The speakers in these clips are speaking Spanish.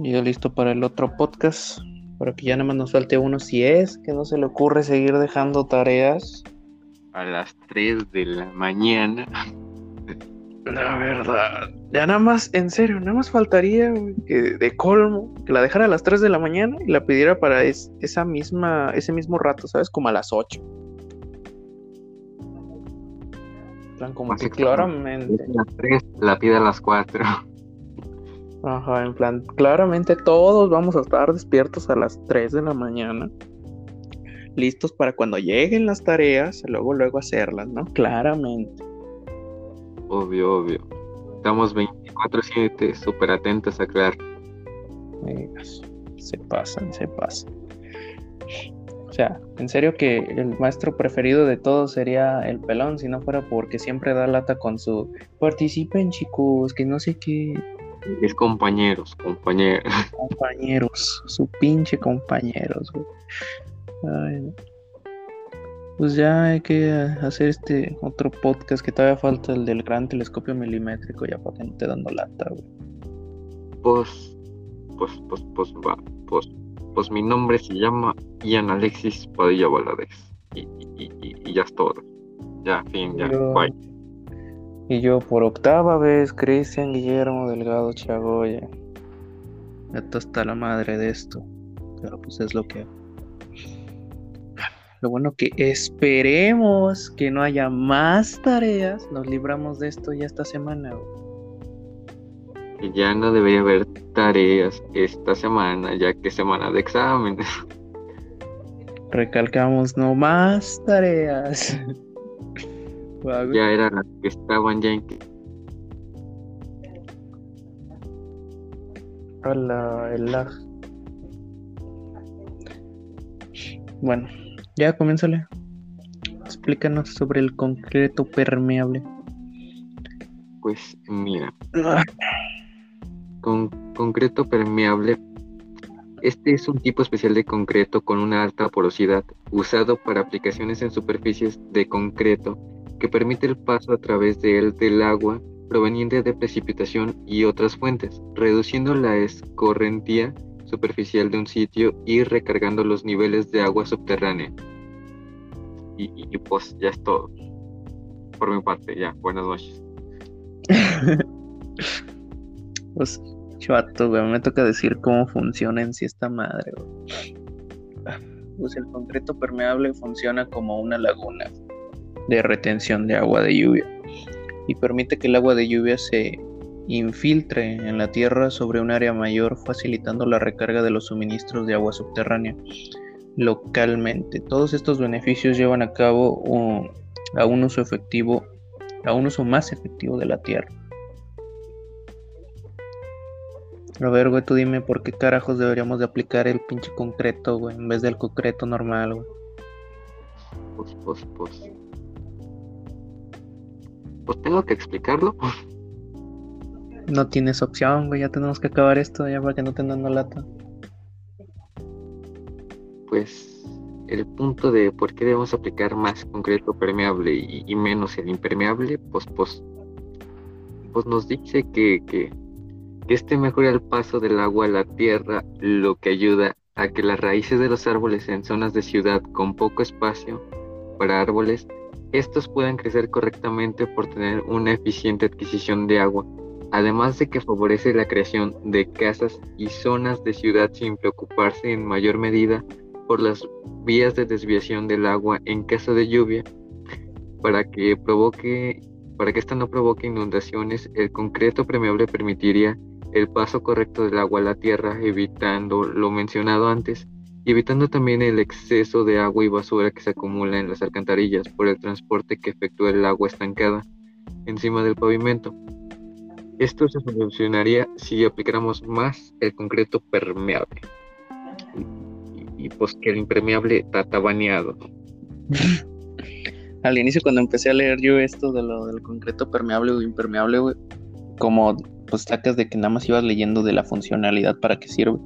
Ya listo para el otro podcast. Para que ya nada más nos falte uno. Si es que no se le ocurre seguir dejando tareas. A las 3 de la mañana. La verdad. Ya nada más, en serio, nada más faltaría que de colmo que la dejara a las 3 de la mañana y la pidiera para esa misma, ese mismo rato, ¿sabes? Como a las 8. plan, como que claramente. A las 3, la pide a las 4. Ajá, en plan, claramente todos vamos a estar despiertos a las 3 de la mañana. Listos para cuando lleguen las tareas, luego, luego hacerlas, ¿no? Claramente. Obvio, obvio. Estamos 24-7 súper atentos a crear. Se pasan, se pasan. O sea, en serio que el maestro preferido de todos sería el pelón, si no fuera porque siempre da lata con su participen chicos, que no sé qué. Es compañeros, compañeros. Compañeros, su pinche compañeros, Pues ya hay que hacer este otro podcast que todavía falta el del gran telescopio milimétrico, ya para que no te dando lata, güey. Pues, pues, pues, pues, va, pues, pues mi nombre se llama Ian Alexis Padilla Valadez. Y, y, y, ya es todo. Ya, fin, ya, bye. Y yo por octava vez, Cristian Guillermo Delgado Chagoya. Esto está la madre de esto. Pero pues es lo que. Lo bueno que esperemos que no haya más tareas. Nos libramos de esto ya esta semana. Y ya no debería haber tareas esta semana, ya que semana de exámenes. Recalcamos no más tareas. Ya eran las que estaban ya en Hola, el lag. Bueno, ya comiénzale. Explícanos sobre el concreto permeable. Pues mira. Con concreto permeable este es un tipo especial de concreto con una alta porosidad, usado para aplicaciones en superficies de concreto que permite el paso a través de él del agua proveniente de precipitación y otras fuentes, reduciendo la escorrentía superficial de un sitio y recargando los niveles de agua subterránea. Y, pues ya es todo. Por mi parte, ya. Buenas noches. pues, chato, me toca decir cómo funciona en sí esta madre, Pues el concreto permeable funciona como una laguna de retención de agua de lluvia y permite que el agua de lluvia se infiltre en la tierra sobre un área mayor facilitando la recarga de los suministros de agua subterránea localmente. Todos estos beneficios llevan a cabo a un uso efectivo, a un uso más efectivo de la tierra. A ver, güey, tú dime por qué carajos deberíamos de aplicar el pinche concreto, güey, en vez del concreto normal, güey. Pues, pues, pues pues tengo que explicarlo. No tienes opción, güey, ya tenemos que acabar esto ya para que no te dando lata. Pues el punto de por qué debemos aplicar más concreto permeable y, menos el impermeable, pues, pues, pues nos dice que, que, que este mejora el paso del agua a la tierra, lo que ayuda a que las raíces de los árboles en zonas de ciudad con poco espacio para árboles estos pueden crecer correctamente por tener una eficiente adquisición de agua, además de que favorece la creación de casas y zonas de ciudad sin preocuparse en mayor medida por las vías de desviación del agua en caso de lluvia. Para que provoque, para que esta no provoque inundaciones, el concreto permeable permitiría el paso correcto del agua a la tierra, evitando lo mencionado antes y evitando también el exceso de agua y basura que se acumula en las alcantarillas por el transporte que efectúa el agua estancada encima del pavimento. Esto se solucionaría si aplicáramos más el concreto permeable. Y, pues que el impermeable está baneado. Al inicio cuando empecé a leer yo esto de lo del concreto permeable o impermeable, como pues sacas de que nada más ibas leyendo de la funcionalidad para qué sirve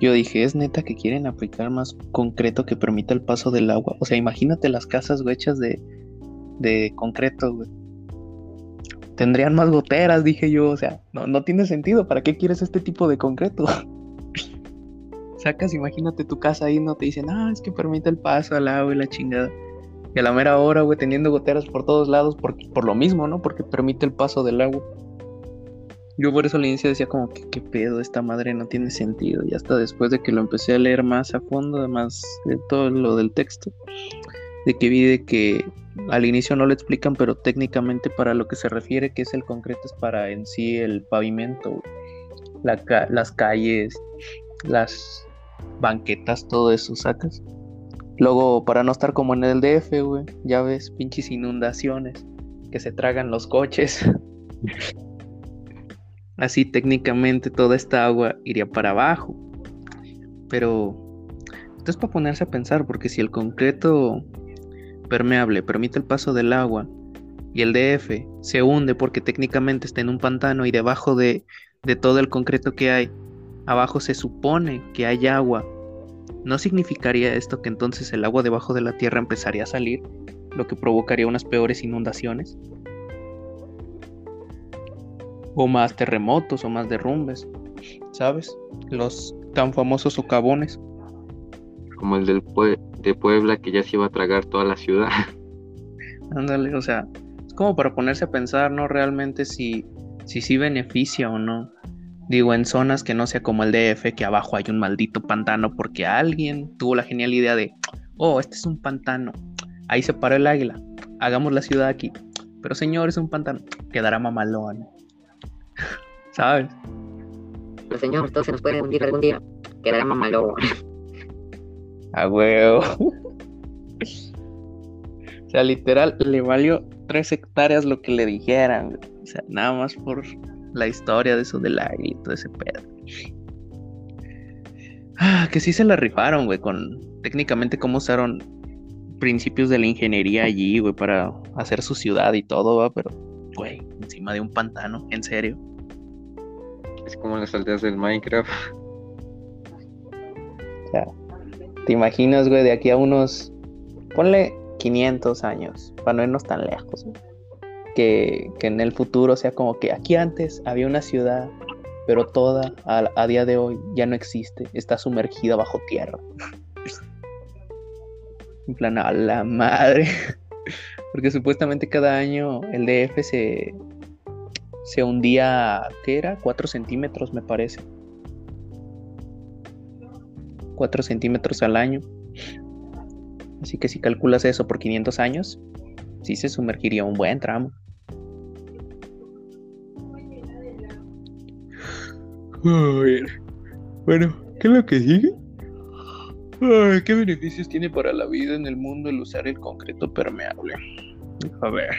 yo dije, es neta que quieren aplicar más concreto que permita el paso del agua. O sea, imagínate las casas, hechas de, de concreto, güey. tendrían más goteras, dije yo. O sea, no, no tiene sentido. ¿Para qué quieres este tipo de concreto? Sacas, imagínate tu casa ahí, no te dicen, ah, es que permite el paso al agua y la chingada. Y a la mera hora, güey, teniendo goteras por todos lados, por lo mismo, ¿no? Porque permite el paso del agua. Yo por eso al inicio decía como que qué pedo, esta madre no tiene sentido. Y hasta después de que lo empecé a leer más a fondo, además de todo lo del texto, de que vi de que al inicio no lo explican, pero técnicamente para lo que se refiere, que es el concreto, es para en sí el pavimento, las calles, las banquetas, todo eso, sacas. Luego, para no estar como en el DF, güey, ya ves, pinches inundaciones que se tragan los coches. Así técnicamente toda esta agua iría para abajo. Pero esto es para ponerse a pensar, porque si el concreto permeable permite el paso del agua y el DF se hunde porque técnicamente está en un pantano y debajo de, de todo el concreto que hay, abajo se supone que hay agua ¿No significaría esto que entonces el agua debajo de la tierra empezaría a salir, lo que provocaría unas peores inundaciones? O más terremotos o más derrumbes, ¿sabes? Los tan famosos socavones. Como el del de Puebla que ya se iba a tragar toda la ciudad. Ándale, o sea, es como para ponerse a pensar, ¿no? Realmente si, si sí beneficia o no Digo, en zonas que no sea como el DF, que abajo hay un maldito pantano porque alguien tuvo la genial idea de, oh, este es un pantano. Ahí se paró el águila. Hagamos la ciudad aquí. Pero señor, es un pantano. Quedará mamalón. ¿Sabes? Pero señor, todo se nos puede hundir algún día. Quedará mamalón. A huevo. o sea, literal, le valió tres hectáreas lo que le dijeran. O sea, nada más por la historia de eso del águila y todo ese pedo. Ah, que sí se la rifaron, güey, con técnicamente cómo usaron principios de la ingeniería allí, güey, para hacer su ciudad y todo, va, pero, güey, encima de un pantano, en serio. Es como las aldeas del Minecraft. O sea, ¿te imaginas, güey, de aquí a unos, ponle 500 años, para no irnos tan lejos, güey? que, en el futuro sea como que aquí antes había una ciudad, pero toda a, día de hoy ya no existe, está sumergida bajo tierra. en plan, a la madre. Porque supuestamente cada año el DF se, se hundía, ¿qué era? 4 centímetros me parece. 4 centímetros al año. Así que si calculas eso por 500 años, sí se sumergiría un buen tramo. Bueno, ¿qué es lo que sigue? ¿Qué beneficios tiene para la vida en el mundo el usar el concreto permeable? A ver.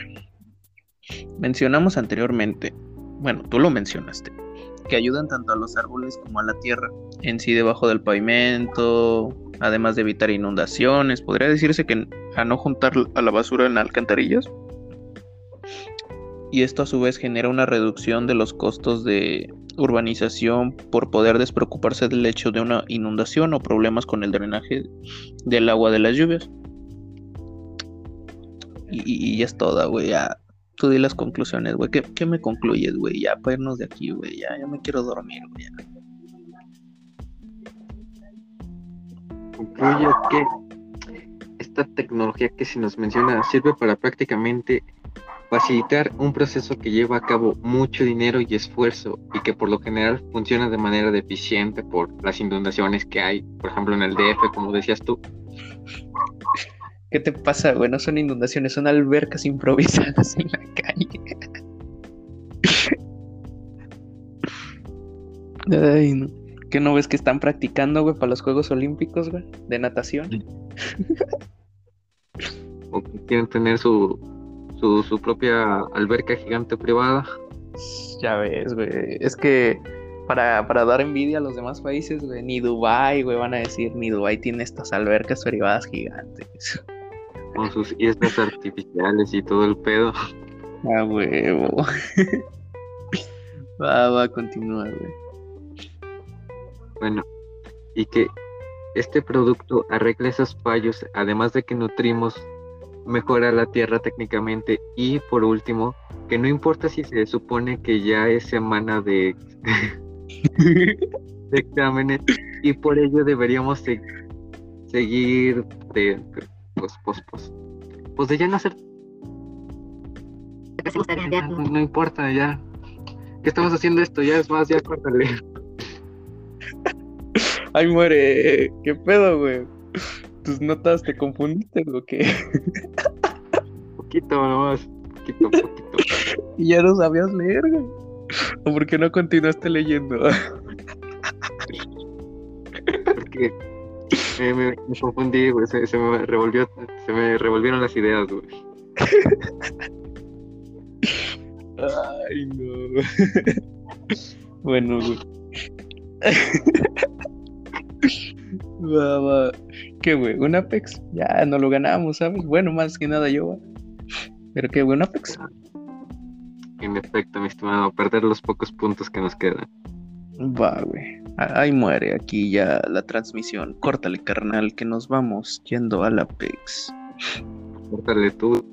Mencionamos anteriormente, bueno, tú lo mencionaste, que ayudan tanto a los árboles como a la tierra, en sí debajo del pavimento, además de evitar inundaciones. ¿Podría decirse que a no juntar a la basura en alcantarillas? Y esto a su vez genera una reducción de los costos de urbanización por poder despreocuparse del hecho de una inundación o problemas con el drenaje del agua de las lluvias. Y, ya es toda, güey. Tú di las conclusiones, güey. ¿Qué, me concluyes, güey? Ya para irnos de aquí, güey. Ya, ya me quiero dormir, güey. Que esta tecnología que se nos menciona sirve para prácticamente facilitar un proceso que lleva a cabo mucho dinero y esfuerzo y que por lo general funciona de manera deficiente por las inundaciones que hay, por ejemplo en el DF, como decías tú. ¿Qué te pasa, güey? No son inundaciones, son albercas improvisadas en la calle. Ay, no. ¿Qué no ves que están practicando, güey, para los Juegos Olímpicos, güey? De natación. o que quieren tener su, su, propia alberca gigante privada. Ya ves, güey. Es que para, dar envidia a los demás países, güey, ni Dubai, güey, van a decir, ni Dubai tiene estas albercas privadas gigantes. Con sus islas artificiales y todo el pedo. Ah, huevo. va, va, continúa, güey. Bueno, y que este producto arregla esos fallos, además de que nutrimos mejora la Tierra técnicamente y por último, que no importa si se supone que ya es semana de, de exámenes y por ello deberíamos se- seguir de pues pues pues pues de ya no hacer no, no importa ya ¿Qué estamos haciendo esto? Ya es más, ya córtale. Ay, muere. ¿Qué pedo, güey? ¿Tus notas te confundiste o qué? Poquito nomás. Poquito, poquito. Y ya no sabías leer, güey. ¿O por qué no continuaste leyendo? Porque me, me- me confundí, güey. Se, se me revolvió, se me revolvieron las ideas, güey. Ay, no. bueno, güey. Va, va. ¿Qué, güey? ¿Un Apex? Ya no lo ganamos, ¿sabes? Bueno, más que nada yo, güey. ¿Pero qué, güey? ¿Un Apex? En efecto, mi estimado, perder los pocos puntos que nos quedan. Va, güey. A- Ahí muere aquí ya la transmisión. Córtale, carnal, que nos vamos yendo al Apex. Córtale tú.